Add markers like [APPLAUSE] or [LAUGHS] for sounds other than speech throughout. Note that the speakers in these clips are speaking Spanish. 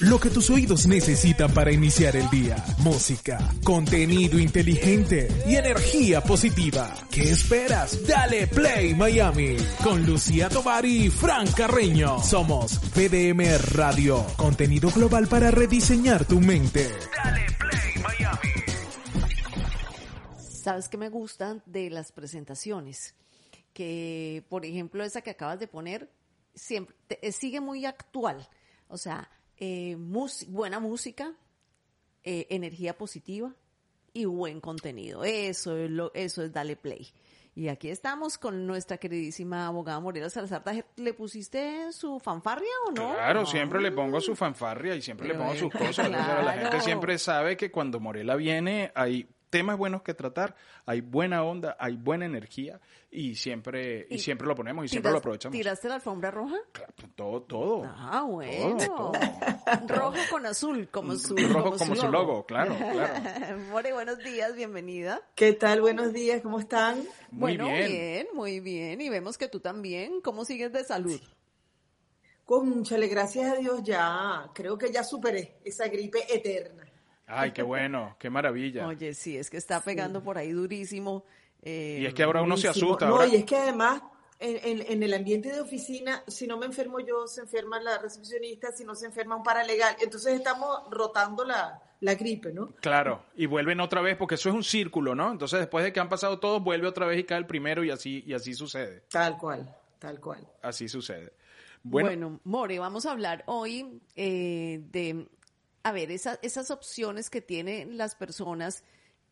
Lo que tus oídos necesitan para iniciar el día. Música, contenido inteligente y energía positiva. ¿Qué esperas? Dale Play Miami con Lucía Tovar y Fran Carreño. Somos PDM Radio, contenido global para rediseñar tu mente. Dale Play Miami. ¿Sabes qué me gustan de las presentaciones? Que, por ejemplo, esa que acabas de poner, siempre te- sigue muy actual. O sea, eh, buena música, eh, energía positiva y buen contenido. Eso es, lo, eso es Dale Play. Y aquí estamos con nuestra queridísima abogada Morela Salazar. ¿Le pusiste su fanfarria o no? Claro, No. siempre le pongo su fanfarria y siempre le pongo sus cosas. o sea, La gente siempre sabe que cuando Morela viene hay temas buenos que tratar, hay buena onda, hay buena energía y siempre y, Y siempre lo ponemos y siempre ¿Tiras- lo aprovechamos. ¿Tiraste la alfabra roja? Claro, todo, todo. Ah, bueno. Todo, [LAUGHS] Rojo con azul, como su, Rojo como su logo, claro, claro. [LAUGHS] More, buenos días, bienvenida. ¿Qué tal? Buenos días, ¿cómo están? Muy bueno, bien. muy bien. Y vemos que tú también. ¿Cómo sigues de salud? Cónchale, gracias a Dios ya, creo que ya superé esa gripe eterna. Ay, qué bueno, qué maravilla. Oye, sí, es que está pegando por ahí durísimo. eh, y es que ahora uno se asusta. No, ahora- y es que además en, en- en el ambiente de oficina, si no me enfermo yo, se enferma la recepcionista, si no se enferma un paralegal. Entonces estamos rotando la, la gripe, ¿no? Claro, y vuelven otra vez porque eso es un círculo, ¿no? Entonces después de que han pasado todos, vuelve otra vez y cae el primero y así y así sucede. Tal cual, tal cual. Así sucede. Bueno, Bueno, More, vamos a hablar hoy eh, de, a ver, esa- esas opciones que tienen las personas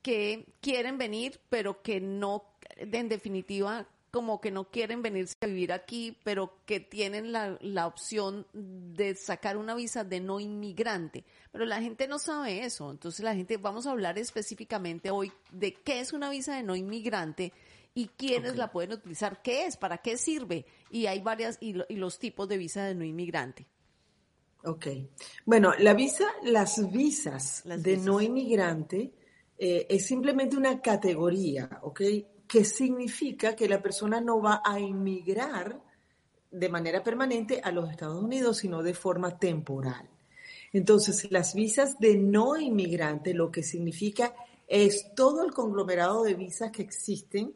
que quieren venir, pero que no, en definitiva, como que no quieren venirse a vivir aquí, pero que tienen la, la opción de sacar una visa de no inmigrante. Pero la gente no sabe eso. Entonces la gente, vamos a hablar específicamente hoy de qué es una visa de no inmigrante y quiénes la pueden utilizar, qué es, para qué sirve. Y hay varias, y, lo- y los tipos de visa de no inmigrante. Ok. Bueno, la visa, las visas Las de visas. no inmigrante eh, es simplemente una categoría, ¿ok? Que significa que la persona no va a inmigrar de manera permanente a los Estados Unidos, sino de forma temporal. Entonces, las visas de no inmigrante lo que significa es todo el conglomerado de visas que existen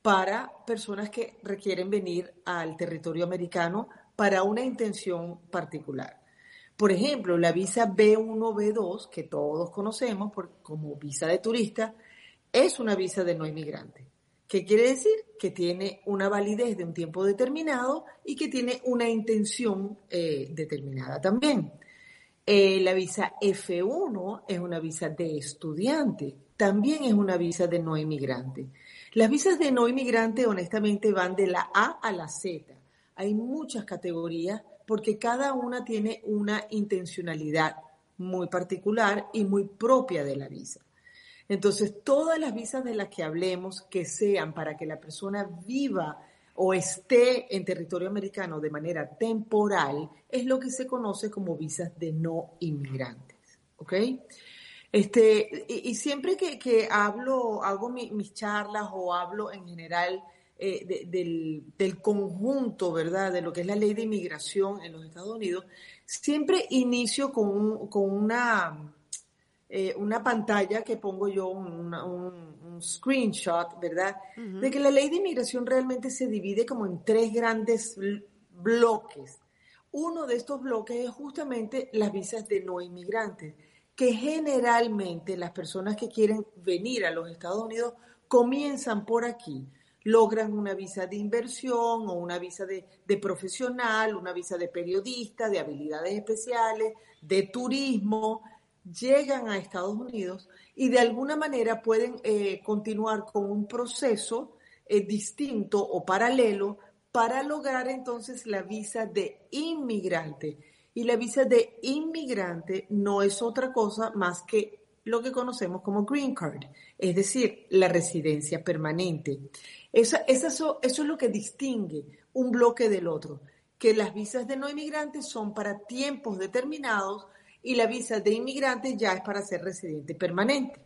para personas que requieren venir al territorio americano para una intención particular. Por ejemplo, la visa B1, B2, que todos conocemos como visa de turista, es una visa de no inmigrante. ¿Qué quiere decir? Que tiene una validez de un tiempo determinado y que tiene una intención eh, determinada también. Eh, la visa F1 es una visa de estudiante, también es una visa de no inmigrante. Las visas de no inmigrante honestamente van de la A a la Z. Hay muchas categorías porque cada una tiene una intencionalidad muy particular y muy propia de la visa. Entonces, todas las visas de las que hablemos que sean para que la persona viva o esté en territorio americano de manera temporal es lo que se conoce como visas de no inmigrantes. ¿Ok? Este, y, siempre que, que hablo, hago mi- mis charlas o hablo en general eh, de- del, del conjunto, ¿verdad?, de lo que es la ley de inmigración en los Estados Unidos, siempre inicio con, un- con una, eh, una pantalla que pongo yo, una- un, un screenshot, ¿verdad? De que la ley de inmigración realmente se divide como en tres grandes bl- bloques. Uno de estos bloques es justamente las visas de no inmigrantes, que generalmente las personas que quieren venir a los Estados Unidos comienzan por aquí, logran una visa de inversión o una visa de, profesional, una visa de periodista, de habilidades especiales, de turismo, llegan a Estados Unidos y de alguna manera pueden eh, continuar con un proceso eh, distinto o paralelo para lograr entonces la visa de inmigrante. Y la visa de inmigrante no es otra cosa más que lo que conocemos como green card, es decir, la residencia permanente. Eso, eso, es lo que distingue un bloque del otro, que las visas de no inmigrantes son para tiempos determinados y la visa de inmigrante ya es para ser residente permanente.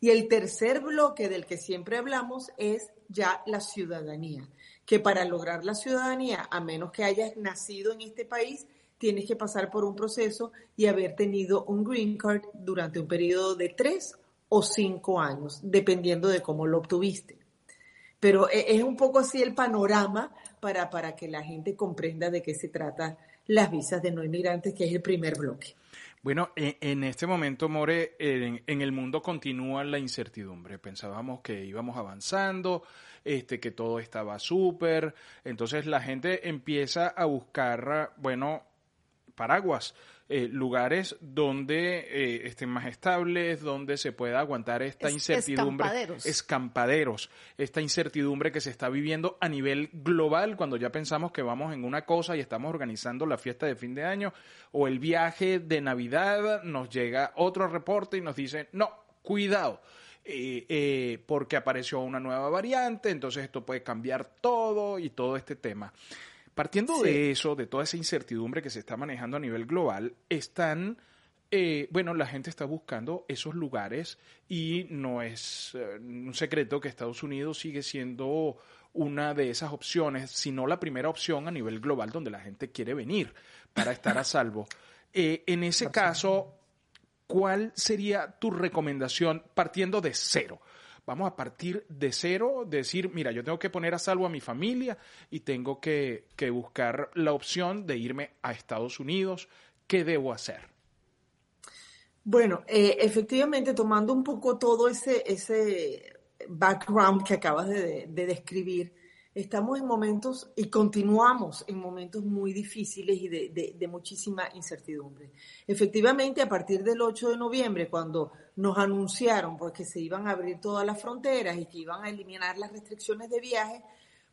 Y el tercer bloque del que siempre hablamos es ya la ciudadanía, que para lograr la ciudadanía, a menos que hayas nacido en este país, tienes que pasar por un proceso y haber tenido un green card durante un periodo de tres o cinco años, dependiendo de cómo lo obtuviste. Pero e, es un poco así el panorama para, para que la gente comprenda de qué se trata las visas de no inmigrantes, que es el primer bloque. Bueno, e, en, este momento, More, en, en, el mundo continúa la incertidumbre. Pensábamos que íbamos avanzando, este, que todo estaba súper. Entonces la gente empieza a buscar, bueno, paraguas, eh, lugares donde eh, estén más estables, donde se pueda aguantar esta incertidumbre. Escampaderos. Escampaderos. Esta incertidumbre que se está viviendo a nivel global cuando ya pensamos que vamos en una cosa y estamos organizando la fiesta de fin de año o el viaje de Navidad, nos llega otro reporte y nos dice, no, cuidado. Eh, porque apareció una nueva variante, entonces esto puede cambiar todo y todo este tema. Partiendo de eso, de toda esa incertidumbre que se está manejando a nivel global, están, eh, bueno, la gente está buscando esos lugares y no es eh, un secreto que Estados Unidos sigue siendo una de esas opciones, sino la primera opción a nivel global donde la gente quiere venir para estar a salvo. [LAUGHS] Eh, en ese caso, ¿cuál sería tu recomendación partiendo de cero? Vamos a partir de cero, decir, mira, yo tengo que poner a salvo a mi familia y tengo que, buscar la opción de irme a Estados Unidos. ¿Qué debo hacer? Bueno, eh, efectivamente, tomando un poco todo ese, ese background que acabas de describir, estamos en momentos y continuamos en momentos muy difíciles y de, muchísima incertidumbre. Efectivamente, a partir del 8 de noviembre, cuando nos anunciaron pues, que se iban a abrir todas las fronteras y que iban a eliminar las restricciones de viaje,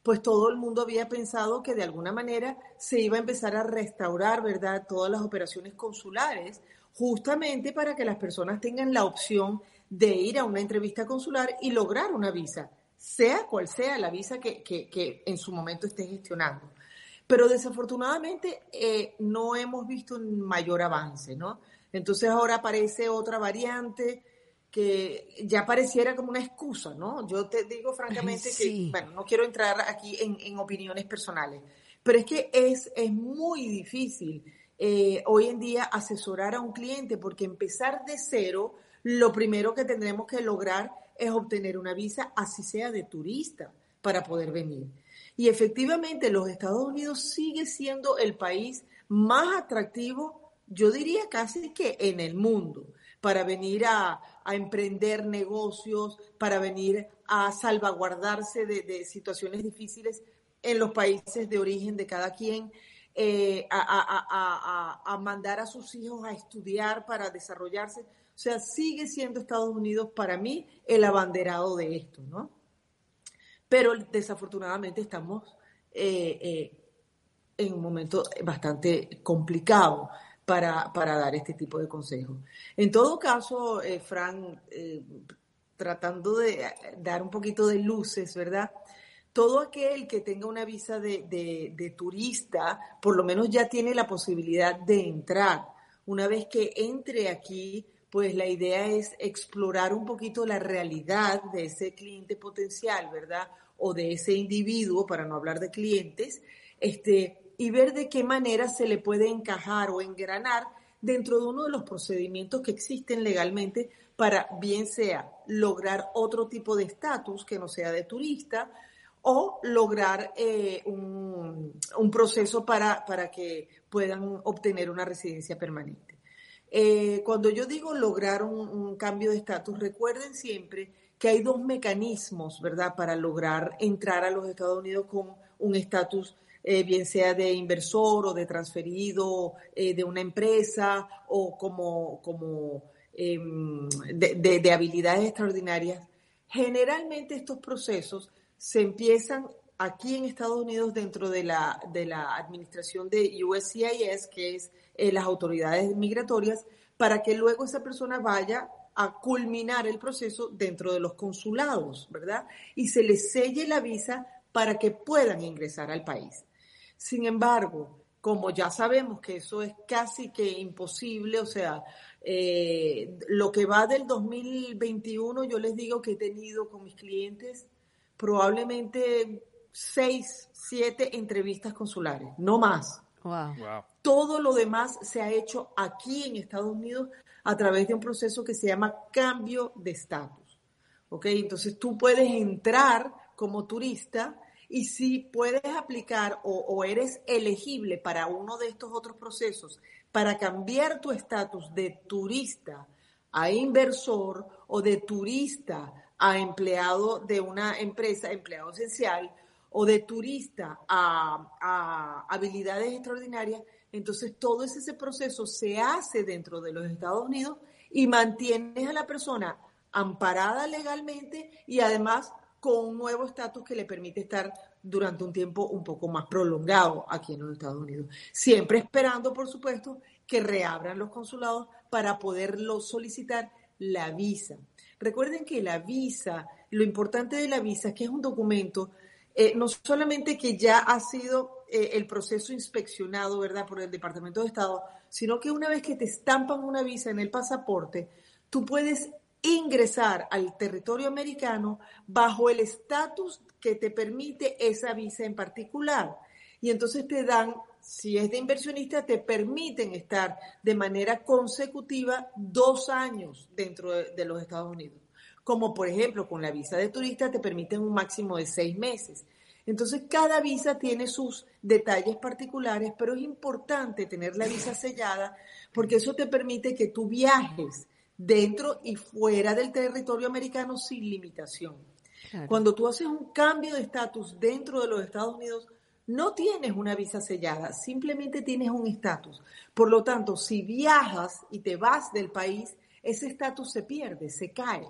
pues todo el mundo había pensado que de alguna manera se iba a empezar a restaurar, ¿verdad?, todas las operaciones consulares, justamente para que las personas tengan la opción de ir a una entrevista consular y lograr una visa sea cual sea la visa que, en su momento esté gestionando. Pero desafortunadamente eh, no hemos visto un mayor avance, ¿no? Entonces ahora aparece otra variante que ya pareciera como una excusa, ¿no? Yo te digo francamente que, bueno, no quiero entrar aquí en, opiniones personales, pero es que es, es muy difícil eh, hoy en día asesorar a un cliente porque empezar de cero, lo primero que tendremos que lograr es obtener una visa, así sea de turista, para poder venir. Y efectivamente los Estados Unidos sigue siendo el país más atractivo, yo diría casi que en el mundo, para venir a, emprender negocios, para venir a salvaguardarse de, situaciones difíciles en los países de origen de cada quien, eh, a mandar a sus hijos a estudiar para desarrollarse. O sea, sigue siendo Estados Unidos para mí el abanderado de esto, ¿no? Pero desafortunadamente estamos eh, eh, en un momento bastante complicado para, dar este tipo de consejos. En todo caso, eh, Fran, tratando de dar un poquito de luces, ¿verdad? Todo aquel que tenga una visa de turista, por lo menos ya tiene la posibilidad de entrar. Una vez que entre aquí, pues la idea es explorar un poquito la realidad de ese cliente potencial, ¿verdad? O de ese individuo, para no hablar de clientes, este, y ver de qué manera se le puede encajar o engranar dentro de uno de los procedimientos que existen legalmente para bien sea lograr otro tipo de estatus que no sea de turista o lograr eh, un, un, proceso para, para que puedan obtener una residencia permanente. Eh, cuando yo digo lograr un, cambio de estatus, recuerden siempre que hay dos mecanismos, ¿verdad?, para lograr entrar a los Estados Unidos con un estatus, eh, bien sea de inversor o de transferido eh, de una empresa o como, como em, de, habilidades extraordinarias. Generalmente estos procesos se empiezan aquí en Estados Unidos dentro de la, de la administración de USCIS, que es eh, las autoridades migratorias, para que luego esa persona vaya a culminar el proceso dentro de los consulados, ¿verdad? Y se les selle la visa para que puedan ingresar al país. Sin embargo, como ya sabemos que eso es casi que imposible, o sea, eh, lo que va del 2021, yo les digo que he tenido con mis clientes probablemente seis, siete entrevistas consulares, no más. Todo lo demás se ha hecho aquí en Estados Unidos a través de un proceso que se llama cambio de estatus. ¿Ok? Entonces tú puedes entrar como turista y si puedes aplicar o, o eres elegible para uno de estos otros procesos para cambiar tu estatus de turista a inversor o de turista a empleado de una empresa, empleado esencial, o de turista a, habilidades extraordinarias, entonces todo ese, proceso se hace dentro de los Estados Unidos y mantienes a la persona amparada legalmente y además con un nuevo estatus que le permite estar durante un tiempo un poco más prolongado aquí en los Estados Unidos. Siempre esperando, por supuesto, que reabran los consulados para poderlo solicitar la visa. Recuerden que la visa, lo importante de la visa es que es un documento eh, no solamente que ya ha sido eh, el proceso inspeccionado, ¿verdad?, por el Departamento de Estado, sino que una vez que te estampan una visa en el pasaporte, tú puedes ingresar al territorio americano bajo el estatus que te permite esa visa en particular. Y entonces te dan, si es de inversionista, te permiten estar de manera consecutiva dos años dentro de los Estados Unidos como por ejemplo con la visa de turista te permiten un máximo de seis meses. Entonces, cada visa tiene sus detalles particulares, pero es importante tener la visa sellada porque eso te permite que tú viajes dentro y fuera del territorio americano sin limitación. Cuando tú haces un cambio de estatus dentro de los Estados Unidos, no tienes una visa sellada, simplemente tienes un estatus. Por lo tanto, si viajas y te vas del país, ese estatus se pierde, se cae.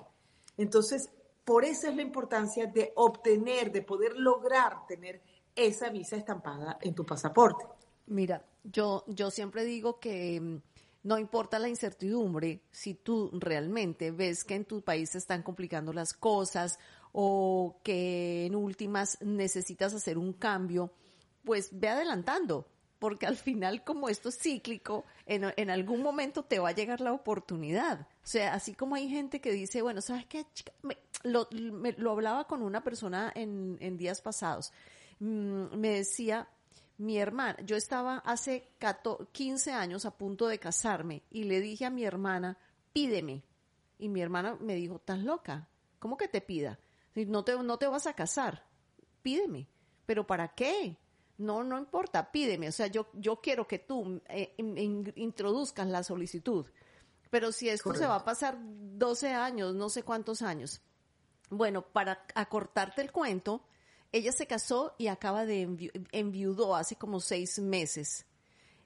Entonces, por eso es la importancia de obtener, de poder lograr tener esa visa estampada en tu pasaporte. Mira, yo, yo siempre digo que mm, no importa la incertidumbre, si tú realmente ves que en tu país se están complicando las cosas o que en últimas necesitas hacer un cambio, pues ve adelantando, porque al final como esto es cíclico, en, algún momento te va a llegar la oportunidad. O sea, así como hay gente que dice, bueno, ¿sabes qué? lo, lo, hablaba con una persona en, en días pasados. Mm, me decía, mi hermana, yo estaba hace 15 años a punto de casarme y le dije a mi hermana, pídeme. Y mi hermana me dijo, ¿estás loca? ¿Cómo que te pida? No te, no te vas a casar, pídeme. ¿Pero para qué? No, no importa, pídeme. O sea, yo, yo quiero que tú eh, introduzcas la solicitud. Pero si esto se va a pasar 12 años, no sé cuántos años. Bueno, para acortarte el cuento, ella se casó y acaba de enviudó hace como seis meses.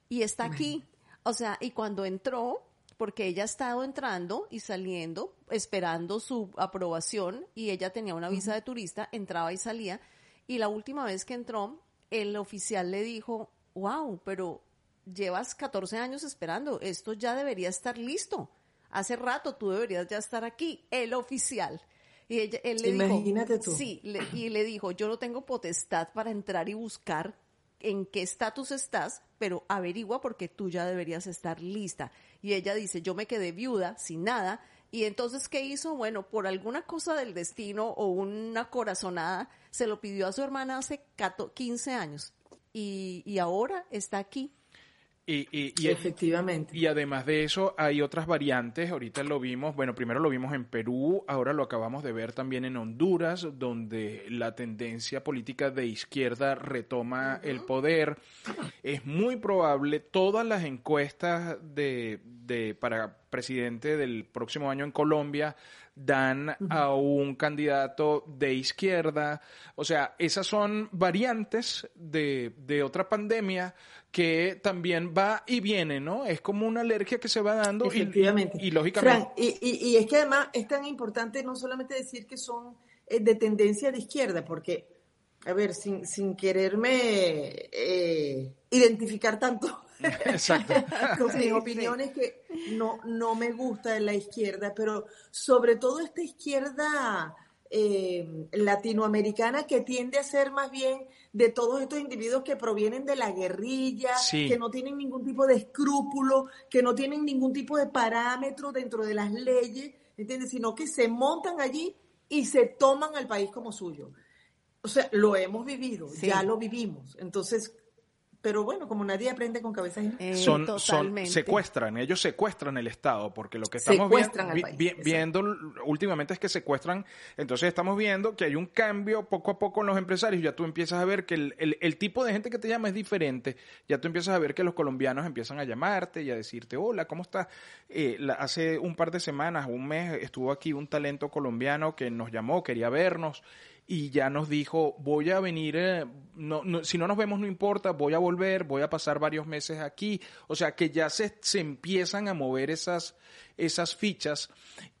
Y está aquí. O sea, y cuando entró, porque ella ha estado entrando y saliendo, esperando su aprobación, y ella tenía una visa de turista, entraba y salía. Y la última vez que entró, el oficial le dijo, wow, pero llevas 14 años esperando, esto ya debería estar listo. Hace rato tú deberías ya estar aquí, el oficial. Y ella, él le Imagínate tú. Sí, y le dijo, yo no tengo potestad para entrar y buscar en qué estatus estás, pero averigua porque tú ya deberías estar lista. Y ella dice, yo me quedé viuda, sin nada, y entonces, ¿qué hizo? Bueno, por alguna cosa del destino o una corazonada, se lo pidió a su hermana hace 15 años. Y, y ahora está aquí y, y, Efectivamente. Y además de eso, hay otras variantes. Ahorita lo vimos, bueno, primero lo vimos en Perú, ahora lo acabamos de ver también en Honduras, donde la tendencia política de izquierda retoma el poder. Es muy probable, todas las encuestas de, de para presidente del próximo año en Colombia dan a un candidato de izquierda. O sea, esas son variantes de, de otra pandemia que también va y viene, ¿no? Es como una alergia que se va dando Efectivamente. Y, lógicamente. y, es que además es tan importante no solamente decir que son eh, de tendencia de izquierda, porque a ver, sin, sin quererme eh, identificar tanto [LAUGHS] Exacto. [LAUGHS] con mis opiniones que no, no me gusta de la izquierda, pero sobre todo esta izquierda eh, latinoamericana que tiende a ser más bien de todos estos individuos que provienen de la guerrilla, Sí. que no tienen ningún tipo de escrúpulo, que no tienen ningún tipo de parámetro dentro de las leyes, ¿entiendes? Sino que se montan allí y se toman al país como suyo. O sea, lo hemos vivido, Sí. ya lo vivimos. Entonces, pero bueno, como nadie aprende con cabeza ajena. Eh, son, son totalmente. secuestran, ellos secuestran el Estado, porque lo que estamos Secuestran vi- al país, vi- exacto. viendo últimamente es que secuestran, entonces estamos viendo que hay un cambio poco a poco en los empresarios, ya tú empiezas a ver que el, el- el tipo de gente que te llama es diferente, ya tú empiezas a ver que los colombianos empiezan a llamarte y a decirte, hola, ¿cómo estás? Eh, la- hace un par de semanas, un mes, estuvo aquí un talento colombiano que nos llamó, quería vernos y ya nos dijo, voy a venir, eh, no, no- si no nos vemos no importa, voy a volver, voy a pasar varios meses aquí. O sea que ya se, se empiezan a mover esas, esas fichas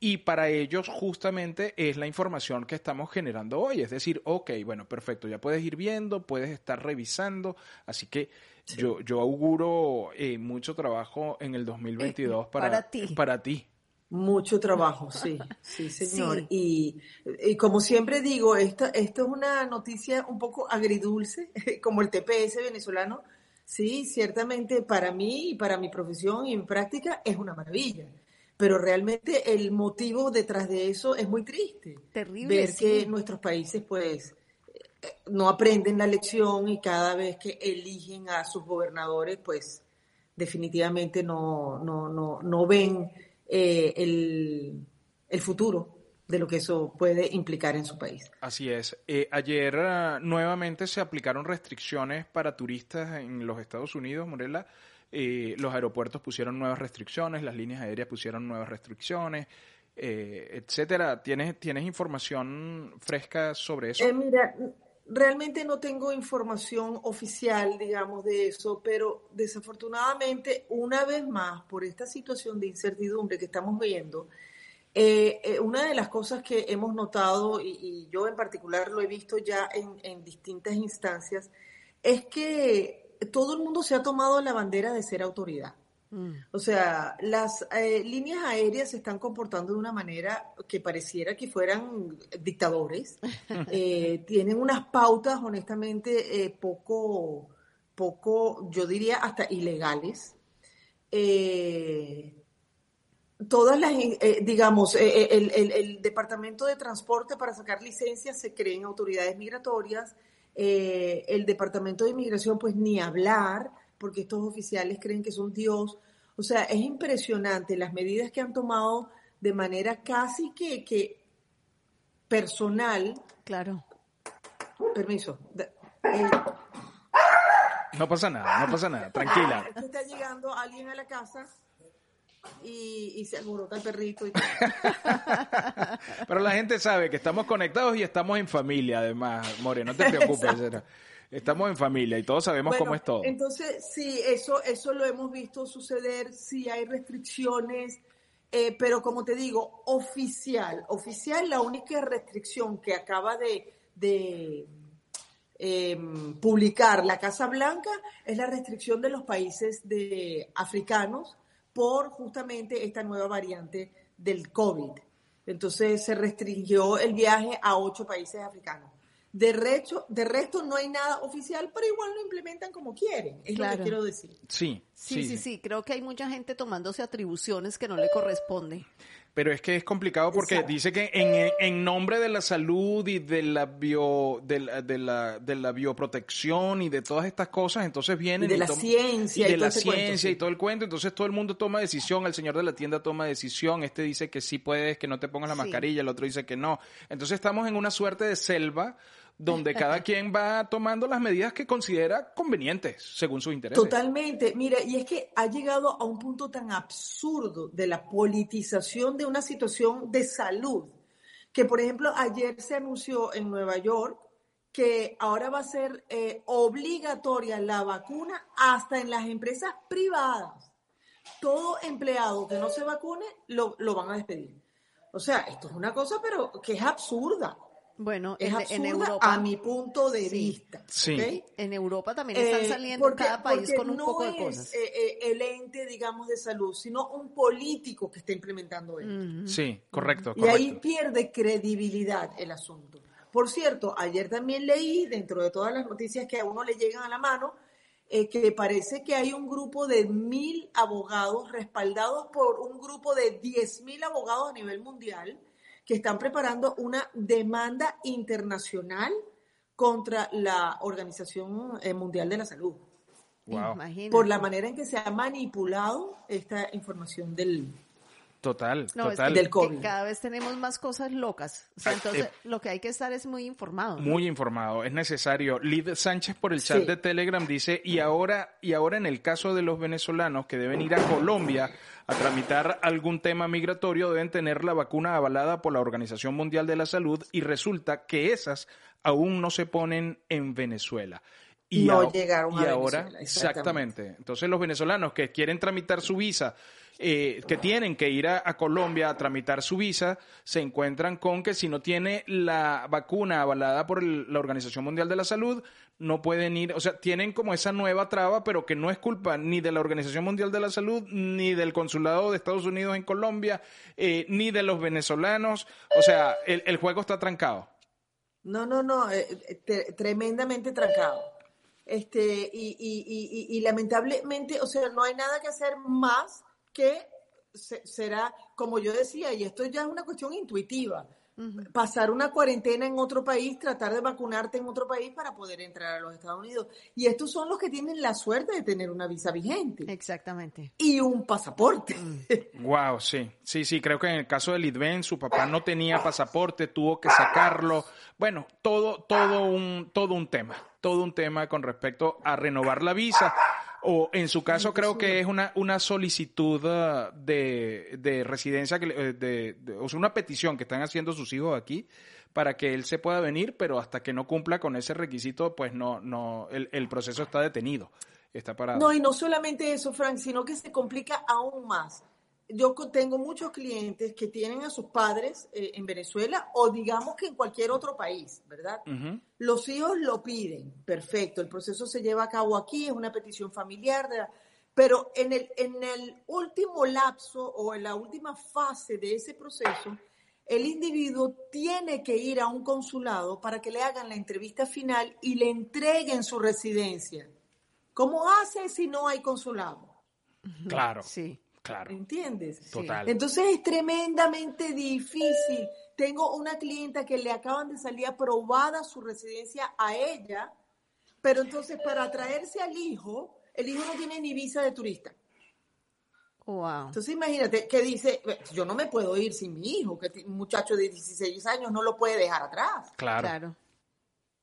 y para ellos justamente es la información que estamos generando hoy. Es decir, ok, bueno, perfecto, ya puedes ir viendo, puedes estar revisando. Así que yo, yo auguro eh, mucho trabajo en el 2022 para, Para ti. Para ti. Mucho trabajo, sí, sí, [LAUGHS] señor. Sí. Y, y como siempre digo, esta, esto es una noticia un poco agridulce, [LAUGHS] como el TPS venezolano. Sí, ciertamente para mí y para mi profesión y mi práctica es una maravilla. Pero realmente el motivo detrás de eso es muy triste. Terrible, Ver sí. que nuestros países, pues, eh, no aprenden la lección y cada vez que eligen a sus gobernadores, pues, definitivamente no, no, no, no ven eh, el, el futuro de lo que eso puede implicar en su país. Así es. Eh, ayer ah, nuevamente se aplicaron restricciones para turistas en los Estados Unidos, Morela. Eh, los aeropuertos pusieron nuevas restricciones, las líneas aéreas pusieron nuevas restricciones, eh, etcétera. ¿Tienes, ¿Tienes información fresca sobre eso? Eh, mira, realmente no tengo información oficial, digamos, de eso, pero desafortunadamente, una vez más, por esta situación de incertidumbre que estamos viendo, eh, eh, una de las cosas que hemos notado, y, yo en particular lo he visto ya en distintas instancias, es que todo el mundo se ha tomado la bandera de ser autoridad. Mm. O sea, las eh, líneas aéreas se están comportando de una manera que pareciera que fueran dictadores. [LAUGHS] Eh, tienen unas pautas, honestamente, eh, poco, poco, yo diría hasta ilegales. Todas las, digamos, el, el- el Departamento de Transporte para sacar licencias se creen autoridades migratorias. El Departamento de Inmigración, pues ni hablar, porque estos oficiales creen que son Dios. O sea, es impresionante las medidas que han tomado de manera casi que, que personal. Claro. Permiso. Eh, No pasa nada, no pasa nada, tranquila. [LAUGHS] es que está llegando alguien a la casa y, y se alborota el perrito. Y... [LAUGHS] Pero la gente sabe que estamos conectados y estamos en familia, además, More, no te preocupes. Estamos en familia y todos sabemos Bueno, cómo es todo. Entonces, sí, eso, eso lo hemos visto suceder, sí hay restricciones, eh, pero como te digo, oficial, oficial, la única restricción que acaba de, de em, publicar la Casa Blanca es la restricción de los países de africanos por justamente esta nueva variante del COVID. Entonces se restringió el viaje a ocho países africanos. De resto, de resto no hay nada oficial, pero igual lo implementan como quieren, es lo que quiero decir. Sí, Sí, sí, sí, Creo que hay mucha gente tomándose atribuciones que no le corresponde. Pero es que es complicado porque Exacto. dice que en, en nombre de la salud y de la bio de la, de la, de la bioprotección y de todas estas cosas, entonces vienen Y de la ciencia y de y todo la ese cuento, ciencia sí. y todo el cuento, entonces todo el mundo toma decisión, el señor de la tienda toma decisión, este dice que sí puedes, que no te pongas la Sí. mascarilla, el otro dice que no. Entonces estamos en una suerte de selva donde cada [LAUGHS] quien va tomando las medidas que considera convenientes según sus intereses. Totalmente. Mira, y es que ha llegado a un punto tan absurdo de la politización de una situación de salud, que por ejemplo ayer se anunció en Nueva York que ahora va a ser eh, obligatoria la vacuna hasta en las empresas privadas. Todo empleado que no se vacune lo, lo van a despedir. O sea, esto es una cosa, pero que es absurda. Bueno, es en, absurda en Europa. a mi punto de Sí. vista. En Europa también están Eh, saliendo porque- cada país con un no poco de es, cosas. eh, eh, el ente, digamos, de salud, sino un político que está implementando esto. Sí, correcto, Y correcto. ahí pierde credibilidad el asunto. Por cierto, ayer también leí, dentro de todas las noticias que a uno le llegan a la mano, eh, que parece que hay un grupo de mil abogados respaldados por un grupo de diez mil abogados a nivel mundial que están preparando una demanda internacional contra la Organización eh, Mundial de la Salud Wow. Por la manera en que se ha manipulado esta información del, Total, No, es total. que, Del que COVID. cada vez tenemos más cosas locas. O sea, entonces eh, lo que hay que estar es muy informado. ¿no? Muy informado, es necesario. Lid Sánchez por el chat Sí. de Telegram dice, y ahora, y ahora en el caso de los venezolanos que deben ir a Colombia a tramitar algún tema migratorio, deben tener la vacuna avalada por la Organización Mundial de la Salud y resulta que esas aún no se ponen en Venezuela. Y No a- llegaron a y ahora, Venezuela, exactamente. Entonces los venezolanos que quieren tramitar su visa, eh, que tienen que ir a, Colombia a tramitar su visa, se encuentran con que si no tiene la vacuna avalada por el- la Organización Mundial de la Salud, no pueden ir, o sea, tienen como esa nueva traba, pero que no es culpa ni de la Organización Mundial de la Salud, ni del Consulado de Estados Unidos en Colombia, eh, ni de los venezolanos. O sea, el, juego está trancado. No, no, no, eh, eh, te- tremendamente trancado. Este, y lamentablemente, o sea, no hay nada que hacer más que se- será, como yo decía, y esto ya es una cuestión intuitiva, pasar una cuarentena en otro país, tratar de vacunarte en otro país para poder entrar a los Estados Unidos. Y estos son los que tienen la suerte de tener una visa vigente Exactamente. y un pasaporte. [LAUGHS] Wow, sí, sí, sí, creo que en el caso de Lidven, su papá no tenía pasaporte, tuvo que sacarlo. Bueno, todo, todo un, todo un tema, todo un tema con respecto a renovar la visa. O en su caso creo que es una, una solicitud ah, de, de residencia, que, eh, de, de- o sea, una petición que están haciendo sus hijos aquí para que él se pueda venir, pero hasta que no cumpla con ese requisito, pues no, no, el, el proceso está detenido, está parado. No, y no solamente eso, Frank, sino que se complica aún más. Yo tengo muchos clientes que tienen a sus padres eh, en Venezuela o digamos que en cualquier otro país, ¿verdad? Los hijos lo piden, perfecto, el proceso se lleva a cabo aquí, es una petición familiar, de- pero en el, en el último lapso o en la última fase de ese proceso, el individuo tiene que ir a un consulado para que le hagan la entrevista final y le entreguen su residencia. ¿Cómo hace si no hay consulado? Claro, Sí. Claro, ¿Entiendes? total. Entonces es tremendamente difícil. Tengo una clienta que le acaban de salir aprobada su residencia a ella, pero entonces para traerse al hijo, el hijo no tiene ni visa de turista. Wow. Entonces imagínate que dice, yo no me puedo ir sin mi hijo, que un muchacho de 16 años no lo puede dejar atrás. Claro. Claro.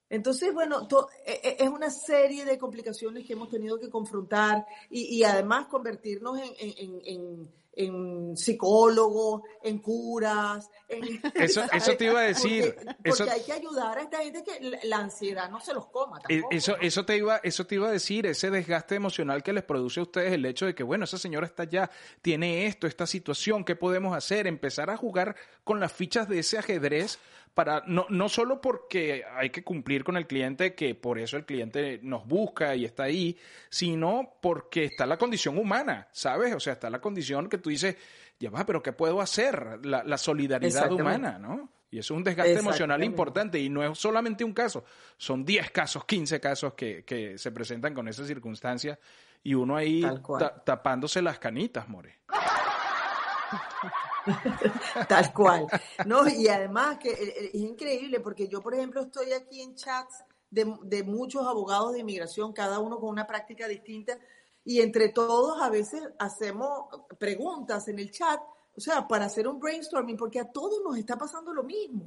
Entonces, bueno, to- e- e- es una serie de complicaciones que hemos tenido que confrontar y, y además convertirnos en, en, en, en- en psicólogos, en curas. En, [LAUGHS] Eso- [LAUGHS] eso te iba a decir, Porque, eso- hay que ayudar a esta gente que la, ansiedad no se los coma Eh, tampoco. Eso, ¿no? eso te iba, eso te iba a decir, ese desgaste emocional que les produce a ustedes el hecho de que, bueno, esa señora está allá, tiene esto, esta situación, ¿qué podemos hacer? Empezar a jugar con las fichas de ese ajedrez para, no, no solo porque hay que cumplir con el cliente, que por eso el cliente nos busca y está ahí, sino porque está la condición humana, ¿sabes? O sea, está la condición que tú dices, ya va, pero ¿qué puedo hacer? La, la solidaridad humana, ¿no? Y eso es un desgaste emocional importante y no es solamente un caso, son 10 casos, 15 casos que, que se presentan con esas circunstancias y uno ahí ta- tapándose las canitas, more. [LAUGHS] [LAUGHS] Tal cual. No, y además que eh, eh, es increíble porque yo, por ejemplo, estoy aquí en chats de, de muchos abogados de inmigración, cada uno con una práctica distinta, y entre todos a veces hacemos preguntas en el chat, o sea, para hacer un brainstorming, porque a todos nos está pasando lo mismo.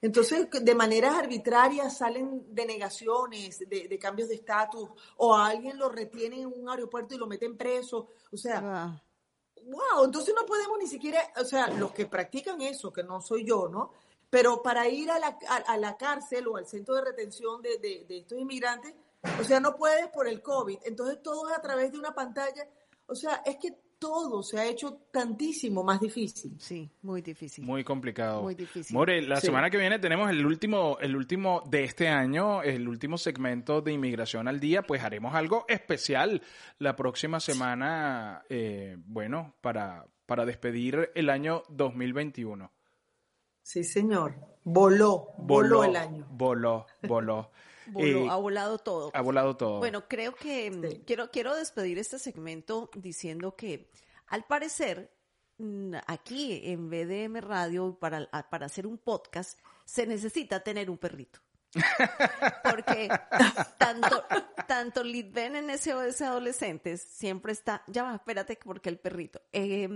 Entonces, de maneras arbitrarias salen denegaciones de, cambios de estatus, o alguien lo retienen en un aeropuerto y lo meten preso. O sea, Wow. Wow, entonces no podemos ni siquiera, o sea, los que practican eso, que no soy yo, ¿no? Pero para ir a la, a, la cárcel o al centro de retención de, de- de estos inmigrantes, o sea, no puedes por el COVID, entonces todo es a través de una pantalla, o sea, es que todo se ha hecho tantísimo más difícil. Sí, muy difícil. Muy complicado. Muy difícil. More, la Sí. semana que viene tenemos el último, el último de este año, el último segmento de Inmigración al Día, pues haremos algo especial la próxima semana, eh, bueno, para, para despedir el año 2021. Sí, señor. Voló, voló, el año. Voló, voló. Voló, Eh, ha volado todo. ha volado todo. Bueno, creo que mm, Sí. quiero, quiero despedir este segmento diciendo que al parecer mm, aquí en BDM Radio para, para hacer un podcast se necesita tener un perrito. Porque [LAUGHS] tanto, tanto Litven en SOS Adolescentes siempre está, ya va, espérate, porque el perrito. eh,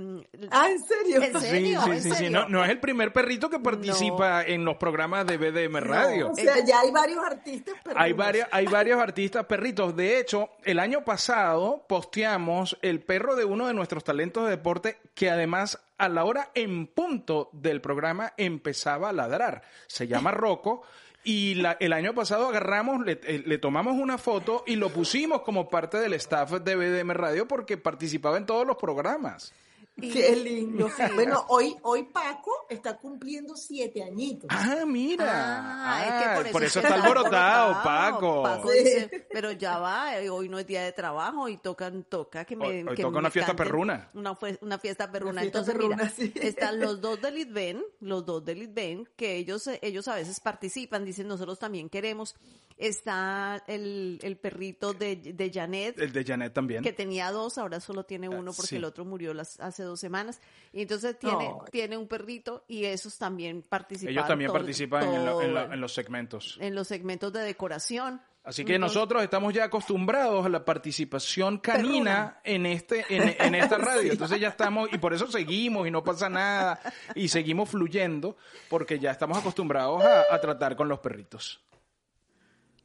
Ah, ¿en serio? ¿En Sí, serio? sí, ¿En sí, sí. serio? No, no es el primer perrito que participa en los programas de BDM Radio. O sea, ya hay varios artistas, pero Hay, varios, hay varios artistas perritos. De hecho, el año pasado posteamos el perro de uno de nuestros talentos de deporte que además a la hora en punto del programa empezaba a ladrar. Se llama Rocco. Y la- el año pasado agarramos, le, eh, le tomamos una foto y lo pusimos como parte del staff de BDM Radio porque participaba en todos los programas. Y- Qué lindo. Bueno, hoy, hoy Paco está cumpliendo siete añitos. Ah, mira. Ah, es que Ah, por, por eso, eso está alborotado, Paco. Paco Sí. dice, pero ya va, eh, hoy no es día de trabajo y toca, toca que me Hoy- hoy que toca me una fiesta perruna. Una, fue- una fiesta perruna. fiesta Entonces, perruna, mira, [LAUGHS] sí. están los dos de Litven, los dos de Litven, que ellos, eh, ellos a veces participan, dicen nosotros también queremos. Está el, el perrito de, de Janet, El de Janet también. que tenía dos, ahora solo tiene uno porque sí. el otro murió las, hace dos semanas. Y entonces tiene, tiene un perrito y esos también participan. Ellos también todo- participan en, lo- en lo- todo- en los segmentos. en los segmentos de decoración. Así que Entonces, nosotros estamos ya acostumbrados a la participación canina en este en, en esta [LAUGHS] radio. Entonces ya estamos y por eso seguimos y no pasa nada y seguimos fluyendo porque ya estamos acostumbrados a, a tratar con los perritos.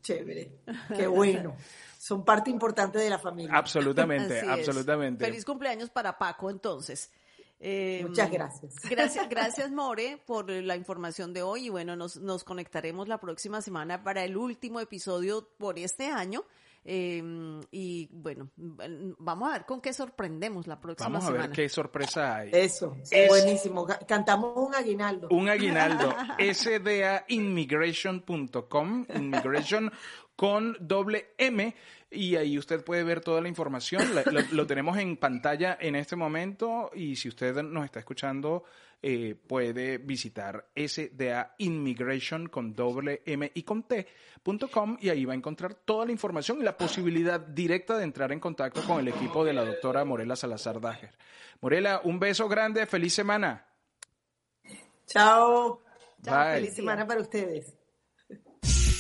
Chévere. Qué bueno. [LAUGHS] Son parte importante de la familia. Absolutamente, [LAUGHS] así es. absolutamente. Feliz cumpleaños para Paco, entonces. Eh, Muchas gracias. [LAUGHS] Gracias, gracias More por la información de hoy y bueno, nos, nos conectaremos la próxima semana para el último episodio por este año. Eh, y bueno, vamos a ver con qué sorprendemos la próxima Vamos a semana. ver qué sorpresa hay. Eso, Es- buenísimo. Cantamos un aguinaldo. Un aguinaldo. [LAUGHS] sdainmigration.com. Immigration con doble M. Y ahí usted puede ver toda la información. Lo, lo tenemos en pantalla en este momento. Y si usted nos está escuchando, eh, puede visitar sdainmigration con doble M y con T.com. Y ahí va a encontrar toda la información y la posibilidad directa de entrar en contacto con el equipo de la doctora Morela Salazar Dager. Morela, un beso grande. Feliz semana. Chao. Chao, Bye. Feliz semana para ustedes.